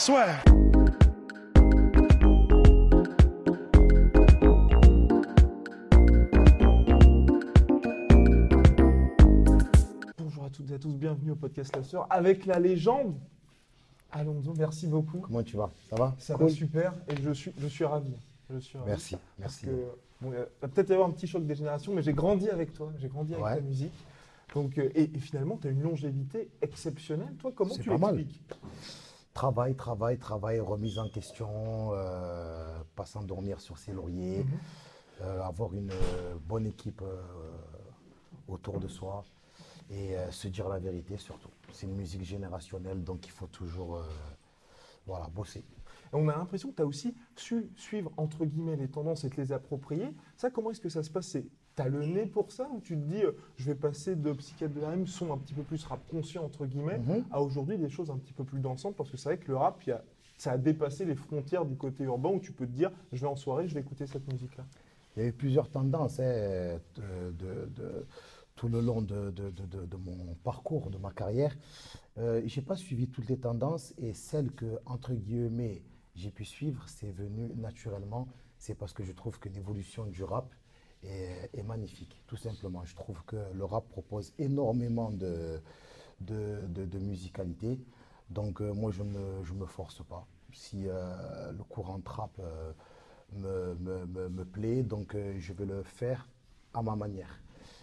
Swear. Bonjour à toutes et à tous, bienvenue au podcast La Sœur avec la légende Alonso. Merci beaucoup. Comment tu vas? Ça va? Ça Cool. va super et je suis, je suis ravi. Je suis ravi. Merci, Parce merci. que, bon, va peut-être y avoir un petit choc des générations, mais j'ai grandi avec toi, j'ai grandi avec Ouais. ta musique. Donc, euh, et, et finalement, tu as une longévité exceptionnelle. Toi, comment tu l'expliques Travail, travail, travail, remise en question, euh, pas s'endormir sur ses lauriers, Mhm. euh, avoir une euh, bonne équipe autour de soi et se dire la vérité surtout. C'est une musique générationnelle, donc il faut toujours voilà, bosser. Et on a l'impression que tu as aussi su suivre, entre guillemets, les tendances et te les approprier. Ça, comment est-ce que ça se passe? Tu as le nez pour ça ou tu te dis, euh, je vais passer de psychiatre de la M, son un petit peu plus rap conscient, entre guillemets, Mhm. à aujourd'hui des choses un petit peu plus dansantes? Parce que c'est vrai que le rap, il y a- ça a dépassé les frontières du côté urbain où tu peux te dire, je vais en soirée, je vais écouter cette musique-là. Il y a eu plusieurs tendances hein, de, de- de- tout le long de, mon parcours, de ma carrière. Euh, j'ai pas suivi toutes les tendances et celles que, entre guillemets, j'ai pu suivre, c'est venu naturellement. C'est parce que je trouve que l'évolution du rap est, est magnifique, tout simplement. Je trouve que le rap propose énormément de, de, de- de musicalité. Donc euh, moi, je ne me, je me force pas. Si euh, le courant trap euh, me, me- me- me plaît, donc euh, je vais le faire à ma manière.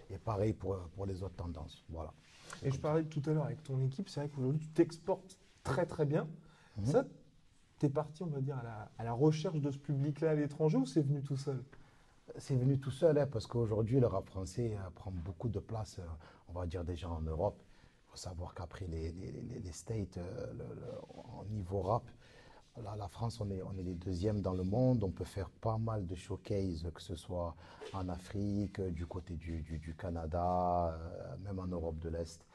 Et pareil pour, pour les autres tendances. Voilà. Et je parlais tout à l'heure avec ton équipe, c'est vrai qu'aujourd'hui, tu t'exportes très très bien. Mhm. Ça, tu es parti, on va dire, à la, à la recherche de ce public-là à l'étranger ou c'est venu tout seul? C'est venu tout seul, hein, parce qu'aujourd'hui, le rap français euh, prend beaucoup de place, euh, on va dire déjà en Europe. Il faut savoir qu'après les, les, les- les States, euh, le- le- en niveau rap, la, la France, on est, on est les deuxièmes dans le monde. On peut faire pas mal de showcases, que ce soit en Afrique, du côté du, du- du Canada, même en Europe de l'Est.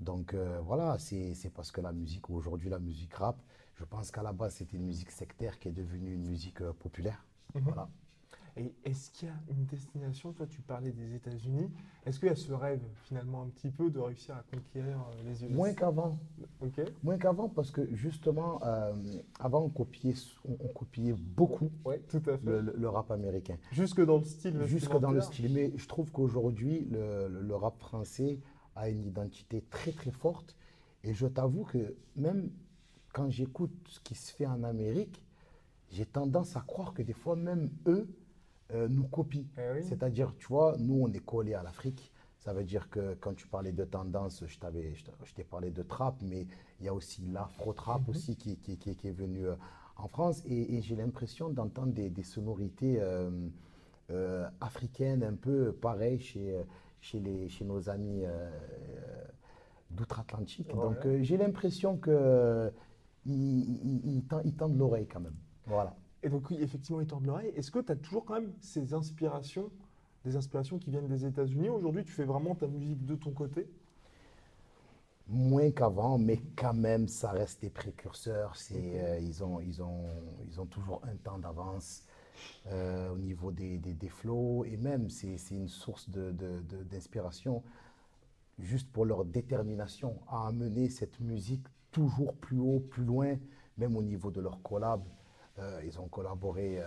Donc voilà, c'est parce que la musique, aujourd'hui, la musique rap, je pense qu'à la base, c'était une musique sectaire qui est devenue une musique populaire. Mhm. Voilà. Et est-ce qu'il y a une destination Toi, tu parlais des États-Unis. Est-ce qu'il y a ce rêve, finalement, un petit peu de réussir à conquérir euh, les US Moins qu'avant. Ok. Moins qu'avant, parce que justement, euh, avant, on copiait, on, on copiait beaucoup Ouais, tout à fait. le, rap américain, Jusque dans le style. jusque dans le style. Mais je trouve qu'aujourd'hui, le, le- le rap français a une identité très très forte. Et je t'avoue que même quand j'écoute ce qui se fait en Amérique, j'ai tendance à croire que des fois, même eux euh, nous copient. Eh oui. C'est-à-dire, tu vois, nous, on est collés à l'Afrique. Ça veut dire que quand tu parlais de tendance, je t'avais, je t'ai- parlé de trap, mais il y a aussi l'afro-trap Mhm. aussi qui, qui- qui- qui est venu euh, en France. Et, et j'ai l'impression d'entendre des, des sonorités euh, euh, africaines un peu pareilles chez, chez, les, chez nos amis euh, d'outre-Atlantique. Donc j'ai l'impression que ils, ils- ils tend- ils tendent l'oreille quand même. Voilà. Et donc, oui, effectivement, ils tordent l'oreille. Est-ce que tu as toujours quand même ces inspirations, des inspirations qui viennent des États-Unis Aujourd'hui, tu fais vraiment ta musique de ton côté? Moins qu'avant, mais quand même, ça reste des précurseurs. C'est, euh, ils, ont, ils, ont, ils ont toujours un temps d'avance euh, au niveau des, des, des flows. Et même, c'est, c'est une source de, de- de- d'inspiration juste pour leur détermination à amener cette musique toujours plus haut, plus loin, même au niveau de leur collab. Euh, ils ont collaboré euh,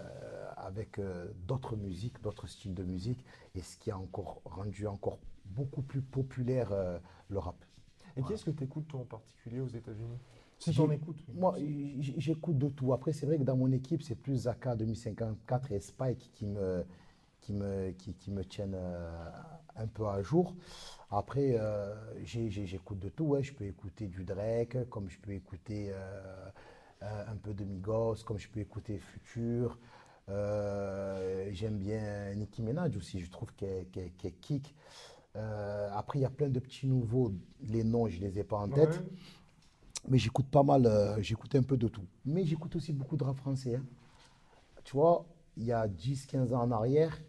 avec euh, d'autres musiques, d'autres styles de musique, et ce qui a encore rendu encore beaucoup plus populaire le rap. Et Voilà. qu'est-ce que tu écoutes, toi, en particulier, aux États-Unis? Si tu J'ai- en écoutes. Moi, j'écoute de tout. Après, c'est vrai que dans mon équipe, c'est plus Zaka 2054 et Spike qui me, qui me, qui, qui me tiennent euh, un peu à jour. Après, euh, j'écoute de tout. Ouais. Je peux écouter du Drake, comme je peux écouter euh, un peu de Migos, comme je peux écouter Future. Euh, J'aime bien Nicki Minaj aussi, je trouve qu'elle qu'elle- qu'elle kick. Euh, après, il y a plein de petits nouveaux. Les noms, je ne les ai pas en tête. Ouais. Mais j'écoute pas mal, euh, j'écoute un peu de tout. Mais j'écoute aussi beaucoup de rap français. hein. Tu vois, il y a 10-15 ans en arrière,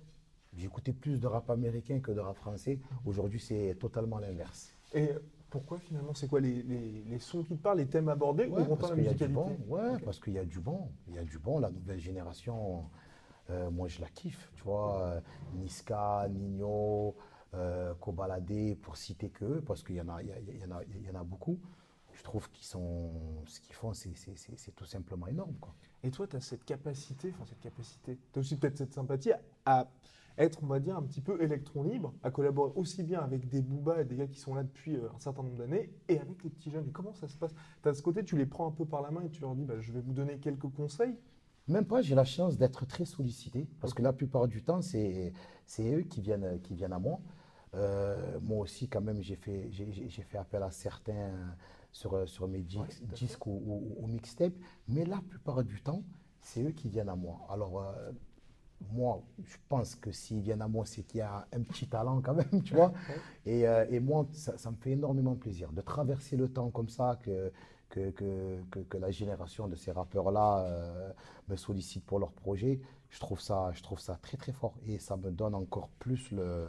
j'écoutais plus de rap américain que de rap français. Aujourd'hui, c'est totalement l'inverse. Et pourquoi finalement C'est quoi les, les- les sons qui te parlent, les thèmes abordés Ouais, ou parce la qu'il y a du musicalité bon. Ouais, parce qu'il y a du bon. Il y a du bon. La nouvelle génération, euh, moi je la kiffe. Tu vois, euh, Niska, Nino, euh, Kobalade, pour citer que eux, parce qu'il y en a, il y, a- il y en a, il y en a beaucoup. Je trouve qu'ils sont, ce qu'ils font, c'est tout simplement énorme. Quoi. Et toi, tu as cette capacité, enfin cette capacité, tu as aussi peut-être cette sympathie à être, on va dire, un petit peu électron libre, à collaborer aussi bien avec des boobas et des gars qui sont là depuis euh, un certain nombre d'années, et avec les petits jeunes. Et comment ça se passe? Tu as ce côté, tu les prends un peu par la main et tu leur dis, bah, je vais vous donner quelques conseils? Même pas, j'ai la chance d'être très sollicité, parce que la plupart du temps, c'est eux qui viennent, qui viennent à moi. Euh, moi aussi, quand même, j'ai fait, j'ai- fait appel à certains sur, sur mes dis- Ouais, disques ou, ou- ou mixtapes, mais la plupart du temps, c'est eux qui viennent à moi. Alors, euh, moi, je pense que s'ils viennent à moi, c'est qu'il y a un petit talent quand même, tu vois. Et, euh, et moi, ça, ça me fait énormément plaisir de traverser le temps comme ça, que, que, que, que, que la génération de ces rappeurs-là euh, me sollicite pour leurs projets. Je trouve, ça, je trouve ça très très fort. Et ça me donne encore plus, le,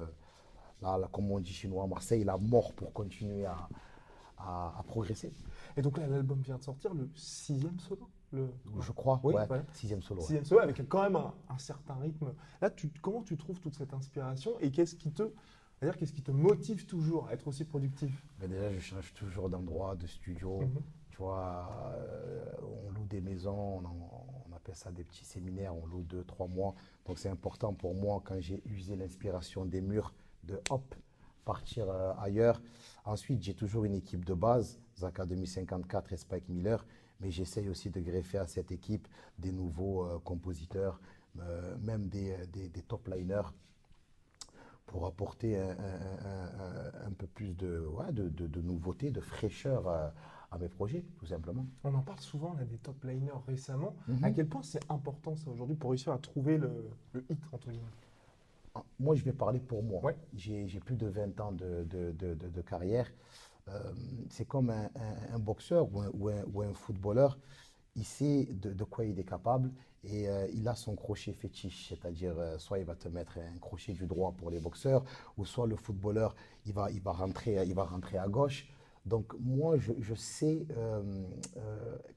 la, la- comme on dit chez nous à Marseille, la mort pour continuer à, à, à progresser. Et donc là, l'album vient de sortir, le sixième solo? Le... Je crois, Oui, ouais, voilà. sixième solo. ouais. Sixième solo avec quand même un, un certain rythme. Là, tu, comment tu trouves toute cette inspiration et qu'est-ce qui te, c'est-à-dire qu'est-ce qui te motive toujours à être aussi productif? Mais déjà, je change toujours d'endroit, de studio. Mhm. Tu vois, euh, on loue des maisons, on, en- on appelle ça des petits séminaires, on loue deux, trois mois. Donc c'est important pour moi, quand j'ai usé l'inspiration des murs, de hop, partir euh, ailleurs. Ensuite, j'ai toujours une équipe de base, Zaka 2054 et Spike Miller, mais j'essaye aussi de greffer à cette équipe des nouveaux euh, compositeurs, euh, même des, des, des top liners pour apporter un, un- un- un- un peu plus de, ouais, de, de, de nouveauté, de fraîcheur euh, à mes projets, tout simplement. On en parle souvent là, des top liners récemment. Mhm. À quel point c'est important ça aujourd'hui pour réussir à trouver le, le hit entre guillemets? Ah, Moi, je vais parler pour moi. Ouais. J'ai plus de 20 ans de, de- de- de- de carrière. Euh, c'est comme un, un- un boxeur ou un, ou un- ou un footballeur. Il sait de, de quoi il est capable et euh, il a son crochet fétiche, c'est-à-dire euh, soit il va te mettre un crochet du droit pour les boxeurs, ou soit le footballeur, il va, il va, rentrer, il va rentrer à gauche. Donc moi, je, je sais, euh,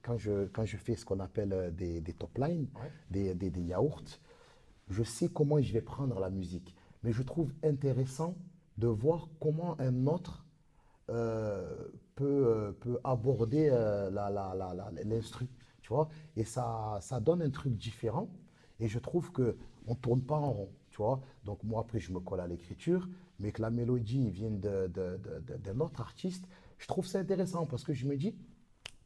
quand, je, quand je fais ce qu'on appelle des, des top lines, Ouais. des, des, des yaourts, je sais comment je vais prendre la musique. Mais je trouve intéressant de voir comment un autre euh, peut, euh, peut aborder euh, la- la- la- la- l'instru. Tu vois Et ça, ça donne un truc différent. Et je trouve que on tourne pas en rond. Tu vois Donc moi, après, je me colle à l'écriture, mais que la mélodie vienne de- de- de- de- d'un autre artiste, je trouve ça intéressant parce que je me dis,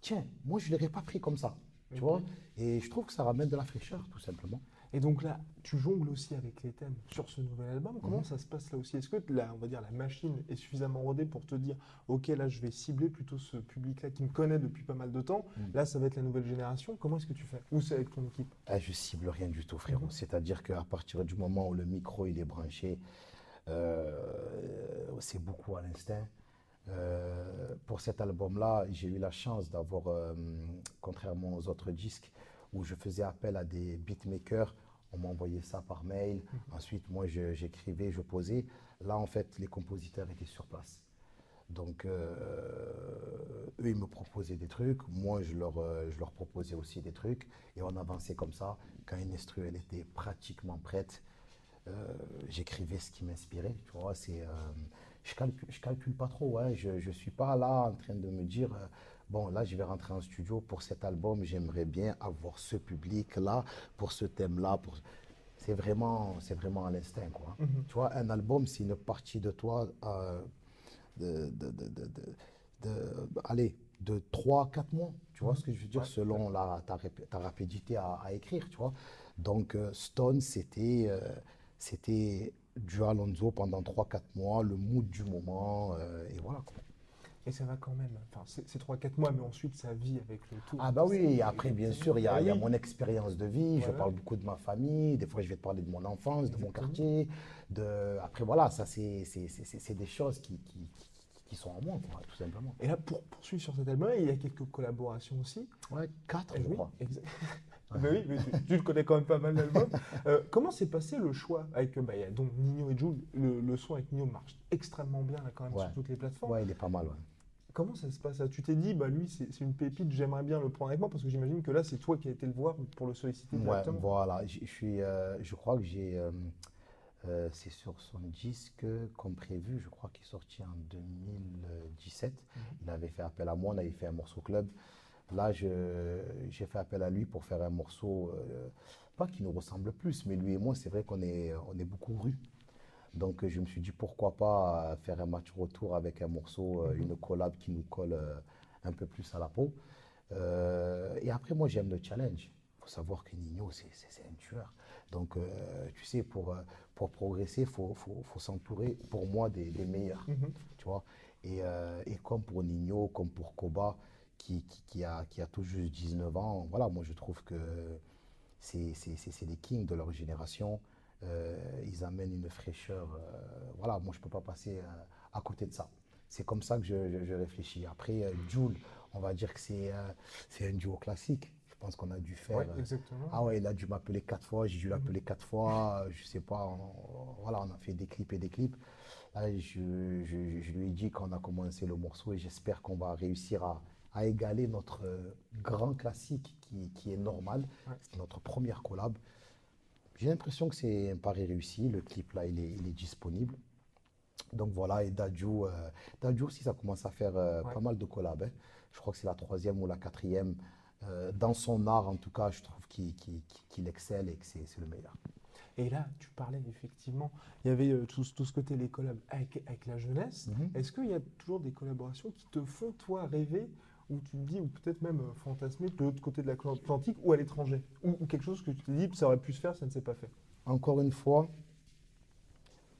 tiens, moi, je ne l'aurais pas pris comme ça. Tu vois Et je trouve que ça ramène de la fraîcheur, tout simplement. Et donc là, tu jongles aussi avec les thèmes sur ce nouvel album. Comment Mhm. ça se passe là aussi? Est-ce que la, on va dire, la machine est suffisamment rodée pour te dire, ok, là, je vais cibler plutôt ce public-là qui me connaît depuis pas mal de temps. Mhm. Là, ça va être la nouvelle génération. Comment est-ce que tu fais? Ou c'est avec ton équipe? Ah, je cible rien du tout, frérot. Mhm. C'est-à-dire qu'à partir du moment où le micro il est branché, euh, c'est beaucoup à l'instinct. Euh, pour cet album-là, j'ai eu la chance d'avoir, euh, contrairement aux autres disques, où je faisais appel à des beatmakers, on m'envoyait ça par mail. Ensuite, moi, je- j'écrivais, je posais. Là, en fait, les compositeurs étaient sur place. Donc, euh, eux, ils me proposaient des trucs, moi, je leur, euh, je leur proposais aussi des trucs, et on avançait comme ça. Quand une instru, elle était pratiquement prête, euh, j'écrivais ce qui m'inspirait, tu vois, c'est... je calcule, je calcule pas trop, ouais, je, je suis pas là en train de me dire, bon, là, je vais rentrer en studio pour cet album, j'aimerais bien avoir ce public-là, pour ce thème-là, pour... C'est vraiment, c'est vraiment à l'instinct, quoi. Mhm. Tu vois, un album, c'est une partie de toi... euh, de, de, de, de, allez, de 3-4 mois, tu vois ce que je veux dire, Ouais. selon la, ta, rapidité à, à écrire, tu vois. Donc, euh, Stone, c'était euh, c'était du Alonso pendant 3-4 mois, le mood du moment, euh, et voilà. quoi. Et ça va quand même. Enfin, c'est c'est 3-4 mois, mais ensuite, ça vit avec le tout. Ah bah oui, après, bien sûr, il y a, il y a Oui. mon expérience de vie, je parle beaucoup de ma famille, des fois, je vais te parler de mon enfance, de mon quartier, de... Après, voilà, ça, c'est des choses qui, qui, qui sont en moi, quoi, tout simplement. Et là, pour poursuivre sur cet album, il y a quelques collaborations aussi. Ouais, quatre, Eh je oui, crois. Mais oui, mais tu, tu le connais quand même pas mal l'album. Euh, comment s'est passé le choix avec bah, donc Nino et Jules le, le son avec Nino marche extrêmement bien là quand même Ouais. sur toutes les plateformes. Ouais, il est pas mal, ouais. Comment ça se passe? Ça Tu t'es dit bah lui c'est une pépite, j'aimerais bien le prendre avec moi parce que j'imagine que là c'est toi qui as été le voir pour le solliciter Ouais, directement. voilà. Je je suis, euh, je crois que j'ai, euh, euh, c'est sur son disque comme prévu. Je crois qu'il est sorti en 2017. Il avait fait appel à moi. On avait fait un morceau club. Là, j'ai fait appel à lui pour faire un morceau, pas qui nous ressemble plus, mais lui et moi, c'est vrai qu'on est, on est beaucoup rue. Donc, je me suis dit pourquoi pas euh, faire un match retour avec un morceau, euh, une collab qui nous colle euh, un peu plus à la peau. Euh, et après, moi, j'aime le challenge. Il faut savoir que Nino, c'est un tueur. Donc, euh, tu sais, pour, pour progresser, il faut, faut- faut s'entourer, pour moi, des, des meilleurs. Mhm. Tu vois? Et, euh, et comme pour Nino, comme pour Koba, qui, qui, qui a, qui a tout juste 19 ans, voilà, moi, je trouve que c'est les kings de leur génération. Euh, ils amènent une fraîcheur. euh, voilà, moi, je ne peux pas passer euh, à côté de ça. C'est comme ça que je, je- je réfléchis. Après, Jules, on va dire que c'est un duo classique. Je pense qu'on a dû faire. Ouais, exactement. ah ouais, il a dû m'appeler quatre fois, j'ai dû l'appeler quatre fois, je sais pas, on, voilà, on a fait des clips et des clips. Là, je, lui ai dit qu'on a commencé le morceau et j'espère qu'on va réussir à, à égaler notre grand classique qui, qui est normal. Ouais. C'est notre première collab. J'ai l'impression que c'est un pari réussi. Le clip là, il est, il est disponible. Donc voilà, et Dadju, euh, Dadju aussi, ça commence à faire euh, Ouais. pas mal de collabs. hein. Je crois que c'est la troisième ou la quatrième. Euh, dans son art, en tout cas, je trouve qu'il excelle et que c'est le meilleur. Et là, tu parlais effectivement, il y avait euh, tout, ce- tout ce côté les collabs avec, avec la jeunesse. Mhm. Est-ce qu'il y a toujours des collaborations qui te font toi rêver ou tu te dis, ou peut-être même euh, fantasmer de l'autre côté de l'Atlantique ou à l'étranger ou, ou quelque chose que tu te dis, ça aurait pu se faire, ça ne s'est pas fait. Encore une fois,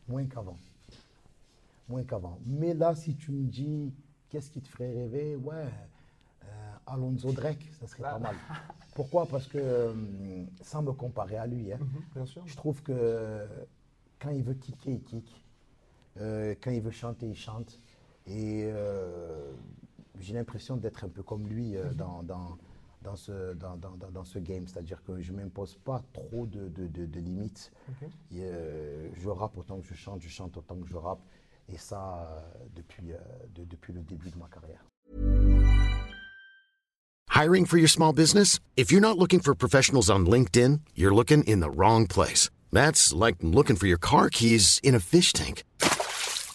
moins qu'avant. Moins qu'avant. Mais là, si tu me dis, qu'est-ce qui te ferait rêver? Ouais, euh, Alonso Drake, ça serait Ah. pas mal. Pourquoi? Parce que, euh, sans me comparer à lui, hein, Bien sûr. Je trouve que quand il veut kicker, il kick. Euh, quand il veut chanter, il chante. Et j'ai l'impression d'être un peu comme lui euh, dans, dans, dans, ce, dans, dans- dans- dans ce game. C'est-à-dire que je ne m'impose pas trop de, de- de- de limites. Et, euh, je rappe autant que je chante, je chante autant que je rappe. Et ça, euh, depuis, euh, de- depuis le début de ma carrière. Hiring for your small business? If you're not looking for professionals on LinkedIn, you're looking in the wrong place. That's like looking for your car keys in a fish tank.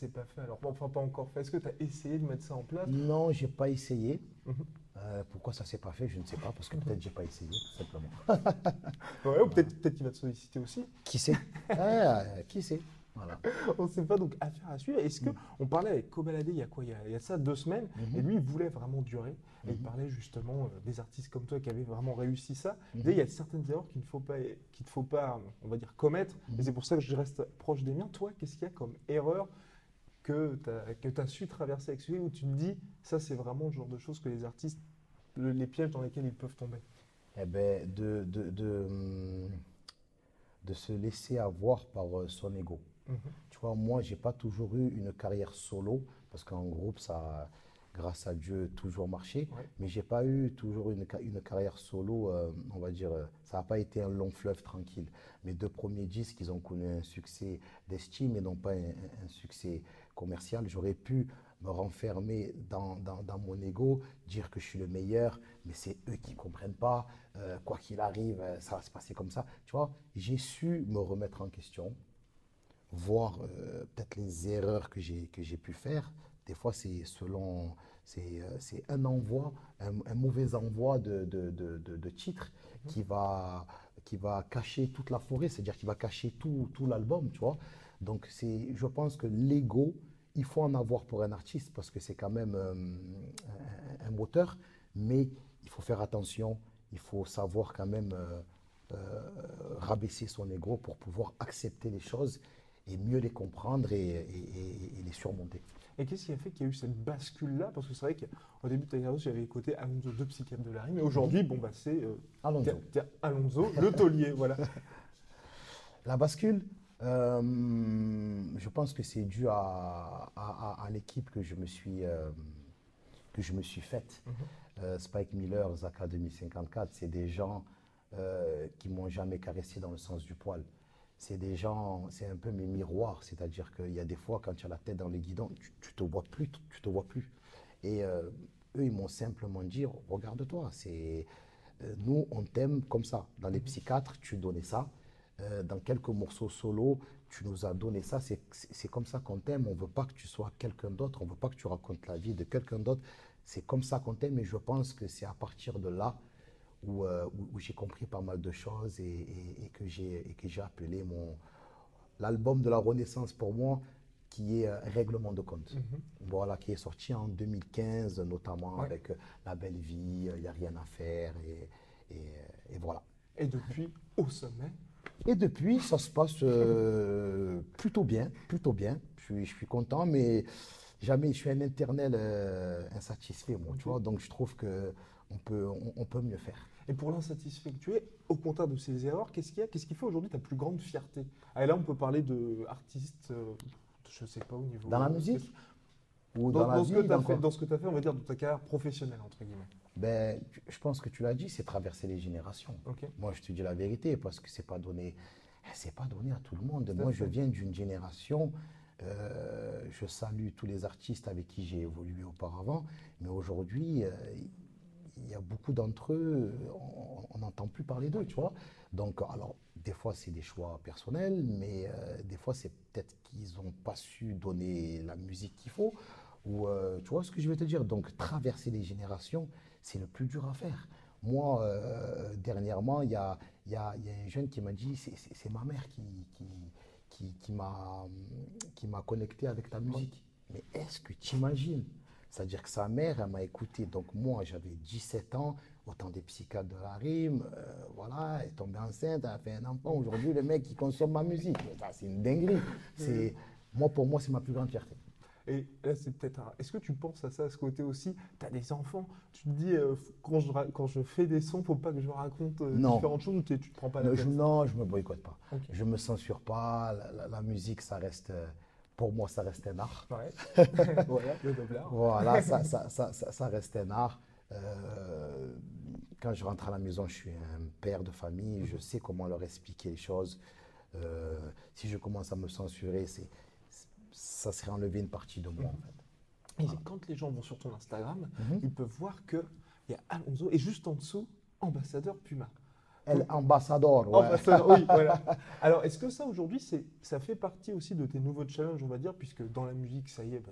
S'est pas fait alors Enfin, pas encore fait. Est-ce que tu as essayé de mettre ça en place? Non, j'ai pas essayé. Mhm. Euh, pourquoi ça s'est pas fait, je ne sais pas, parce que peut-être j'ai pas essayé, tout simplement. Ouais, Ou peut-être peut qu'il va te solliciter aussi. Qui sait? Ah, Qui sait? Voilà. On ne sait pas, donc affaire à suivre. Est-ce que on parlait avec Kobalade il y a quoi? Il y a, il y a ça deux semaines, Mhm. et lui il voulait vraiment durer. Et il Mhm. parlait justement euh, des artistes comme toi qui avaient vraiment réussi ça. Mhm. Et il y a certaines erreurs qu'il ne faut pas, qu'il ne faut pas, on va dire, commettre. Et Mhm. c'est pour ça que je reste proche des miens. Toi, qu'est-ce qu'il y a comme erreur que tu as, su traverser avec celui où tu te dis, ça c'est vraiment le genre de choses que les artistes, le- les pièges dans lesquels ils peuvent tomber. Eh ben, de, de, de, de se laisser avoir par euh, son ego. Mhm. Tu vois, moi, j'ai pas toujours eu une carrière solo, parce qu'en groupe, ça a, grâce à Dieu, toujours marché. Ouais. Mais j'ai pas eu toujours une, une carrière solo, euh, on va dire, euh, ça n'a pas été un long fleuve tranquille. Mes deux premiers disques, ils ont connu un succès d'estime et non pas un succès commercial. J'aurais pu me renfermer dans, dans, dans mon ego, dire que je suis le meilleur, mais c'est eux qui ne comprennent pas. Euh, quoi qu'il arrive, euh, ça va se passer comme ça. Tu vois, j'ai su me remettre en question, voir euh, peut-être les erreurs que j'ai que j'ai pu faire. Des fois, c'est selon, c'est c'est un envoi, un, un mauvais envoi de, de, de, de- de titre qui va qui va cacher toute la forêt, c'est-à-dire qui va cacher tout, tout l'album, tu vois. Donc c'est, je pense que l'ego, il faut en avoir pour un artiste parce que c'est quand même euh, un, un moteur, mais il faut faire attention il faut savoir quand même euh, euh, rabaisser son ego pour pouvoir accepter les choses et mieux les comprendre et, et- et les surmonter. Et qu'est-ce qui a fait qu'il y a eu cette bascule-là? Parce que c'est vrai qu'au début de ta carrière, j'avais écouté Alonso, deux psychiatres de la rime. Et aujourd'hui, bon, bah, c'est euh, Alonso. Alonso, le taulier. Voilà. La bascule, euh, je pense que c'est dû à, à- à- à l'équipe que je me suis euh, que je me suis faite. Euh, Spike Miller, Zaka 2054, c'est des gens qui m'ont jamais caressé dans le sens du poil. C'est des gens, c'est un peu mes miroirs, c'est-à-dire qu'il y a des fois quand tu as la tête dans le guidon, tu, tu te vois plus, tu te vois plus. Et eux, ils m'ont simplement dit, regarde-toi, c'est nous, on t'aime comme ça. Dans les psychiatres, tu donnais ça. Euh, dans quelques morceaux solo, tu nous as donné ça. C'est comme ça qu'on t'aime. On veut pas que tu sois quelqu'un d'autre. On veut pas que tu racontes la vie de quelqu'un d'autre. C'est comme ça qu'on t'aime. Et je pense que c'est à partir de là où, euh, où- où j'ai compris pas mal de choses et, et- et que j'ai appelé mon l'album de la Renaissance pour moi, qui est euh, Règlement de compte. Voilà, qui est sorti en 2015, notamment Ouais. avec euh, La Belle Vie, Il n'y a rien à faire, et, et, et voilà. Et depuis, au sommet, Et depuis, ça se passe euh, plutôt bien, plutôt bien. Je suis, je suis content, mais jamais je suis un éternel euh, insatisfait, moi, tu vois. Donc je trouve que on peut, on, on peut mieux faire. et pour l'insatisfait que tu es, au contraire de ces erreurs, qu'est-ce qu'il y a Qu'est-ce qui fait aujourd'hui ta plus grande fierté? Ah, et là, on peut parler de artistes, euh, je sais pas, au niveau. Dans la musique? Ou dans, dans, la dans ce que tu as dans fait, dans ce que tu as fait, on va dire, dans ta carrière professionnelle, entre guillemets. Ben, je pense que tu l'as dit, c'est traverser les générations. Moi, je te dis la vérité parce que c'est pas donné, c'est pas donné à tout le monde. Moi, je viens d'une génération. euh, je salue tous les artistes avec qui j'ai évolué auparavant, mais aujourd'hui, euh, il y a beaucoup d'entre eux, on- on n'entend plus parler d'eux, tu vois. Donc, alors, des fois, c'est des choix personnels, mais euh, des fois, c'est peut-être qu'ils n'ont pas su donner la musique qu'il faut. Ou, euh, tu vois ce que je veux te dire? Donc, traverser les générations, c'est le plus dur à faire. Moi, euh, dernièrement, il y a, il y, a, il y a un jeune qui m'a dit c'est- ma mère qui, qui, qui, qui m'a connecté avec ta musique. Mais est-ce que tu imagines? C'est-à-dire que sa mère, elle m'a écouté. Donc, moi, j'avais 17 ans, autant des psychiatres de la rime. euh, voilà, elle est tombée enceinte, elle a fait un enfant. Aujourd'hui, le mec, il consomme ma musique. C'est une dinguerie. Moi, pour moi, c'est ma plus grande fierté. Et là, c'est peut-être un... Est-ce que tu penses à ça, à ce côté aussi? Tu as des enfants, tu te dis, euh, quand, je, quand je fais des sons, faut pas que je raconte euh, Non. différentes choses ou tu tu te prends pas la Non, tête? je, non, je me boycotte pas. Ok. Je me censure pas. La, la- la musique, ça reste, euh, pour moi, ça reste un art. Ouais. voilà, le. Voilà, ça, ça, ça, ça, ça reste un art. Quand je rentre à la maison, je suis un père de famille, je sais comment leur expliquer les choses. Si je commence à me censurer, c'est, ça serait enlever une partie de moi, en fait. Et quand les gens vont sur ton Instagram, Mhm. ils peuvent voir qu'il y a Alonso et juste en dessous, ambassadeur Puma. El ambassador, ouais. Ambassadeur, oui, voilà. Alors, est-ce que ça, aujourd'hui, c'est, ça fait partie aussi de tes nouveaux challenges, on va dire, puisque dans la musique, ça y est,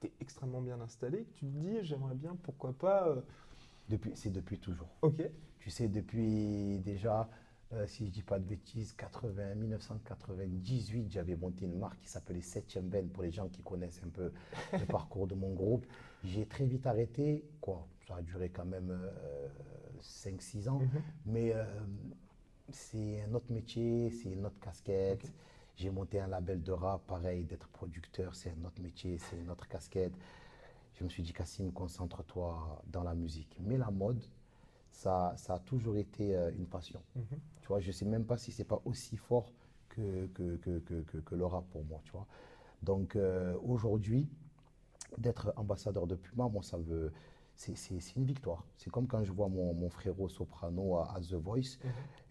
tu es extrêmement bien installé, que tu te dis, j'aimerais bien, pourquoi pas. euh, Depuis, c'est depuis toujours. Ok. Tu sais, depuis déjà, euh, si je dis pas de bêtises, 80, 1998, j'avais monté une marque qui s'appelait 7 Ben pour les gens qui connaissent un peu le parcours de mon groupe. J'ai très vite arrêté, quoi. Ça a duré quand même 5-6 ans, Mhm. mais euh, c'est un autre métier, c'est une autre casquette. J'ai monté un label de rap, pareil, d'être producteur, c'est un autre métier, c'est une autre casquette. Je me suis dit, Cassim, concentre-toi dans la musique. Mais la mode, ça, ça a toujours été euh, une passion. Mhm. Tu vois, je ne sais même pas si c'est pas aussi fort que, que, que, que, le rap pour moi, tu vois. Donc euh, aujourd'hui, d'être ambassadeur de Puma, moi, ça veut... C'est une victoire. C'est comme quand je vois mon, mon frérot soprano à, à The Voice.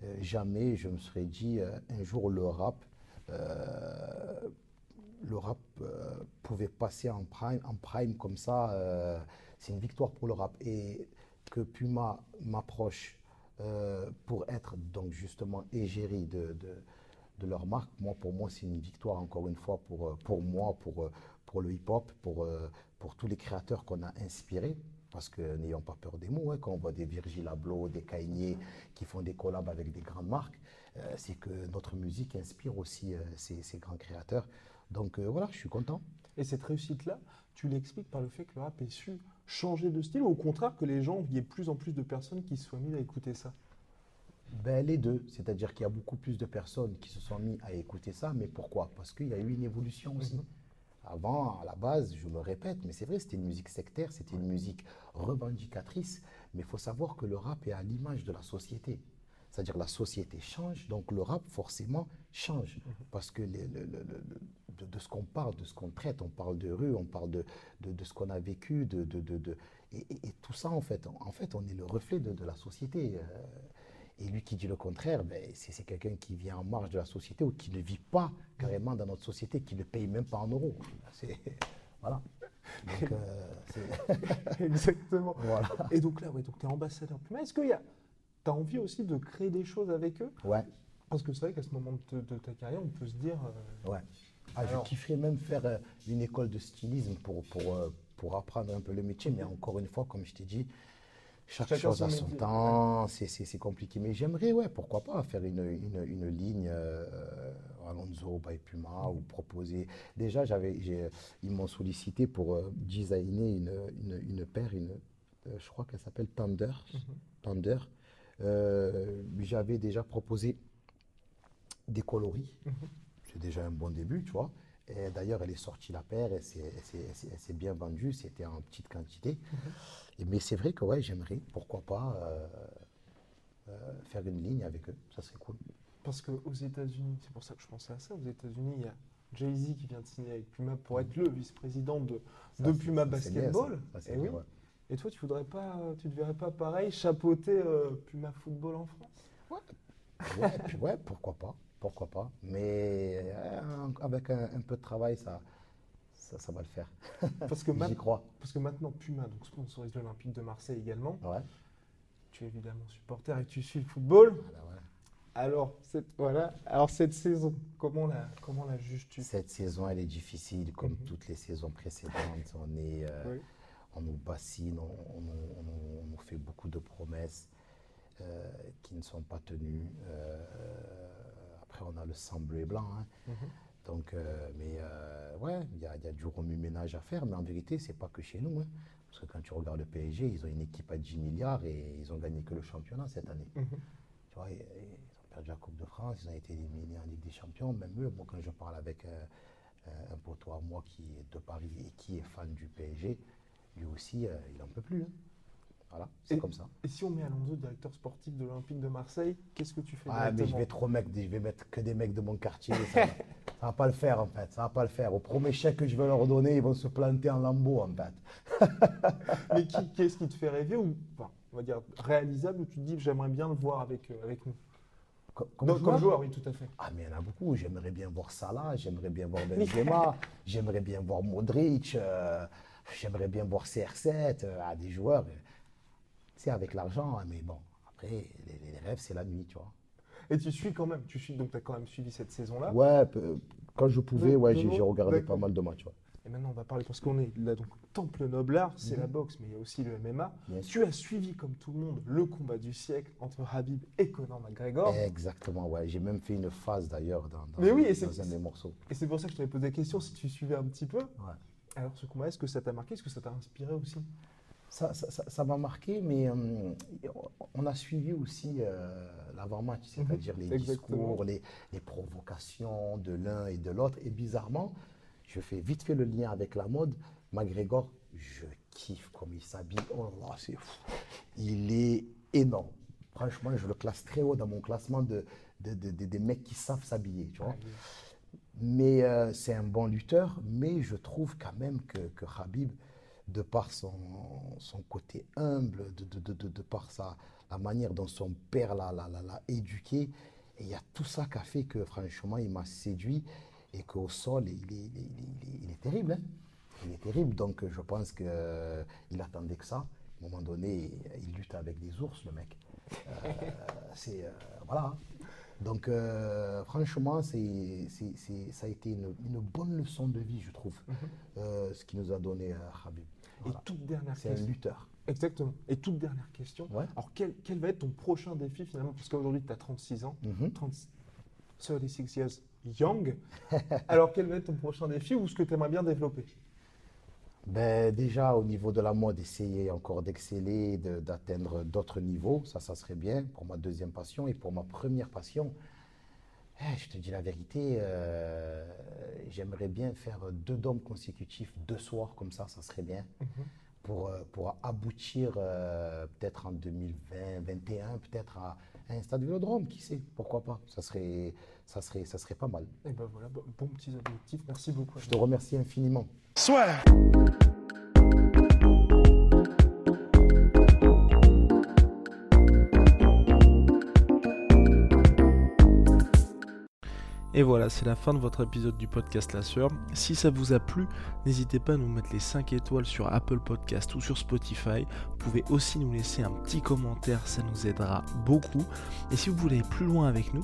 Euh, jamais je me serais dit euh, un jour le rap, le rap pouvait passer en prime, en prime comme ça. c'est une victoire pour le rap. Et que Puma m'approche euh, pour être donc justement égérie de, de, leur marque, moi, pour moi, c'est une victoire encore une fois pour, euh, pour moi, pour, euh, pour le hip-hop, pour, pour tous les créateurs qu'on a inspirés. Parce que n'ayons pas peur des mots, hein, quand on voit des Virgil Abloh, des Kanye qui font des collabs avec des grandes marques, c'est que notre musique inspire aussi ces, ces grands créateurs. Donc voilà, je suis content. Et cette réussite-là, tu l'expliques par le fait que le rap ait su changer de style ou au contraire que les gens, il y ait plus en plus de personnes qui se soient mises à écouter ça? Ben, les deux, c'est-à-dire qu'il y a beaucoup plus de personnes qui se sont mis à écouter ça, mais pourquoi? Parce qu'il y a eu une évolution aussi. Mhm. Avant, à la base, je me répète, mais c'est vrai, c'était une musique sectaire, c'était une musique revendicatrice, mais il faut savoir que le rap est à l'image de la société. C'est-à-dire la société change, donc le rap forcément change. Parce que les- le- le- le- le- de, ce qu'on parle, de ce qu'on traite, on parle de rue, on parle de, de, de ce qu'on a vécu, de, et, et- et tout ça, en fait, en, en fait, on est le reflet de, la société. euh, et lui qui dit le contraire, ben, c'est quelqu'un qui vient en marge de la société ou qui ne vit pas carrément dans notre société, qui ne paye même pas en euros. Voilà. Donc, euh, Exactement. voilà. Et donc là, ouais, donc tu es ambassadeur Puma. Est-ce que tu as envie aussi de créer des choses avec eux Ouais, Parce que c'est vrai qu'à ce moment de, de ta carrière, on peut se dire. euh, ouais. Ah, Alors- je kifferais même faire euh, une école de stylisme pour, pour, euh, pour apprendre un peu le métier, mais encore une fois, comme je t'ai dit, chaque Chacun chose a son métier. temps, c'est- compliqué. Mais j'aimerais, ouais, pourquoi pas, faire une, une, une ligne euh, Alonso by Puma ou proposer. Déjà, j'avais, j'ai- ils m'ont sollicité pour euh, designer une, une, une paire, une, euh, je crois qu'elle s'appelle Thunder. Thunder. Euh, J'avais déjà proposé des coloris. C'est déjà un bon début, tu vois. Et d'ailleurs, elle est sortie la paire, elle s'est- bien vendue, c'était en petite quantité. Et- mais c'est vrai que ouais, j'aimerais, pourquoi pas, euh, euh, faire une ligne avec eux, ça serait cool. Parce qu'aux États-Unis, c'est pour ça que je pensais à ça, aux États-Unis, il y a Jay-Z qui vient de signer avec Puma pour être le vice-président de, Ça, de c'est- Puma c'est bien, ça. Basketball. Ça, c'est Eh bien, oui. ouais. Et toi, tu voudrais pas, tu te verrais pas pareil chapeauter euh, Puma Football en France? Ouais, puis ouais, pourquoi pas, pourquoi pas. Mais euh, avec un, un peu de travail, ça, ça, ça va le faire. parce que, J'y crois. parce que maintenant, Puma donc, sponsorise l'Olympique de Marseille également. Ouais. Tu es évidemment supporter et tu suis le football. Voilà, ouais. Alors, cette, voilà. Alors, cette saison, comment la, comment la juges-tu? Cette saison, elle est difficile, comme Mhm. toutes les saisons précédentes. On, est, euh, Oui. On nous bassine, on, on nous- on nous- on nous fait beaucoup de promesses euh, qui ne sont pas tenues. Euh, après, on a le sang bleu et blanc. hein. Mhm. Donc, euh, mais ouais, il y a, il y a du remue-ménage à faire, mais en vérité, c'est pas que chez nous. hein. Parce que quand tu regardes le PSG, ils ont une équipe à 10 milliards et ils ont gagné que le championnat cette année. Mhm. Tu vois, et ils ont perdu la Coupe de France, ils ont été éliminés en Ligue des Champions. Même eux, moi, quand je parle avec un poteau à moi qui est de Paris et qui est fan du PSG, lui aussi, euh, il n'en peut plus. hein. Voilà, c'est comme ça. Et si on met Alonso, directeur sportif de l'Olympique de Marseille, qu'est-ce que tu fais Ah, mais je vais trop mec, je vais mettre que des mecs de mon quartier. Ça, va- ça va pas le faire en fait, ça va pas le faire. Au premier chèque que je vais leur donner, ils vont se planter en lambeaux en fait. Mais qui, qu'est-ce qui te fait rêver ou, enfin, on va dire, réalisable, où tu te dis, j'aimerais bien le voir avec, euh, avec nous? Co- Non, Comme joueur, oui, tout à fait. Ah, mais il y en a beaucoup. J'aimerais bien voir Salah, j'aimerais bien voir Benzema, j'aimerais bien voir Modric, euh, j'aimerais bien voir CR7, euh, ah, des joueurs. euh, C'est avec l'argent, hein, mais bon, après, les, les rêves, c'est la nuit, tu vois. Et tu suis quand même, tu suis, donc tu as quand même suivi cette saison-là? Ouais, peu- quand je pouvais, ouais, j'ai regardé d'accord. pas mal de matchs. ouais. Et maintenant, on va parler, parce qu'on est là, donc, Temple Noblard, c'est Mhm. la boxe, mais il y a aussi le MMA. Bien Tu as suivi, comme tout le monde, le combat du siècle entre Habib et Conor McGregor. Exactement, ouais. J'ai même fait une phase d'ailleurs dans, dans- Mais oui, dans un des morceaux. Et c'est pour ça que je t'avais posé la question si tu suivais un petit peu. Ouais. Alors, ce combat, est-ce que ça t'a marqué? Est-ce que ça t'a inspiré aussi? Ça ça- ça- ça m'a marqué, mais hum, on a suivi aussi euh, l'avant-match, c'est-à-dire les Mhm. Exactement. discours, les, les provocations de l'un et de l'autre. Et bizarrement, je fais vite fait le lien avec la mode. McGregor, je kiffe comme il s'habille. Oh là là, c'est fou. Il est énorme. Franchement, je le classe très haut dans mon classement de, de- de- de- des mecs qui savent s'habiller, tu vois. Mais euh, c'est un bon lutteur, mais je trouve quand même que, que Habib, de par son, son côté humble, de, de, de, de- par sa, la manière dont son père l'a, éduqué, il y a tout ça qui a fait que franchement il m'a séduit et qu'au sol il est, il est- terrible. hein. Il est terrible, donc je pense qu'il attendait que ça. À un moment donné, il lutte avec des ours, le mec. Euh, c'est euh, voilà. Donc euh, franchement, c'est, ça a été une, une bonne leçon de vie, je trouve, euh, ce qu'il nous a donné euh, Habib. Et toute dernière C'est un question. lutteur. Exactement. Et toute dernière question. Ouais. Alors, quel, quel va être ton prochain défi finalement? Parce qu'aujourd'hui, tu as 36 ans. Mhm. 30 36 years Yang. Alors, quel va être ton prochain défi ou ce que tu aimerais bien développer? Ben, déjà, au niveau de la mode, essayer encore d'exceller, de- d'atteindre d'autres niveaux. Ça, ça serait bien pour ma deuxième passion. Et pour ma première passion, eh, je te dis la vérité, euh, j'aimerais bien faire deux dômes consécutifs, deux soirs comme ça, ça serait bien. Pour, euh, pour aboutir euh, peut-être en 2020, 2021, peut-être à un stade vélodrome, qui sait, pourquoi pas. Ça serait, ça serait, ça serait pas mal. Et ben voilà, bon, bon petits objectifs. Merci beaucoup. Je te remercie infiniment. Et voilà, c'est la fin de votre épisode du podcast La Sœur. Si ça vous a plu, n'hésitez pas à nous mettre les 5 étoiles sur Apple Podcast ou sur Spotify. Vous pouvez aussi nous laisser un petit commentaire, ça nous aidera beaucoup. Et si vous voulez aller plus loin avec nous,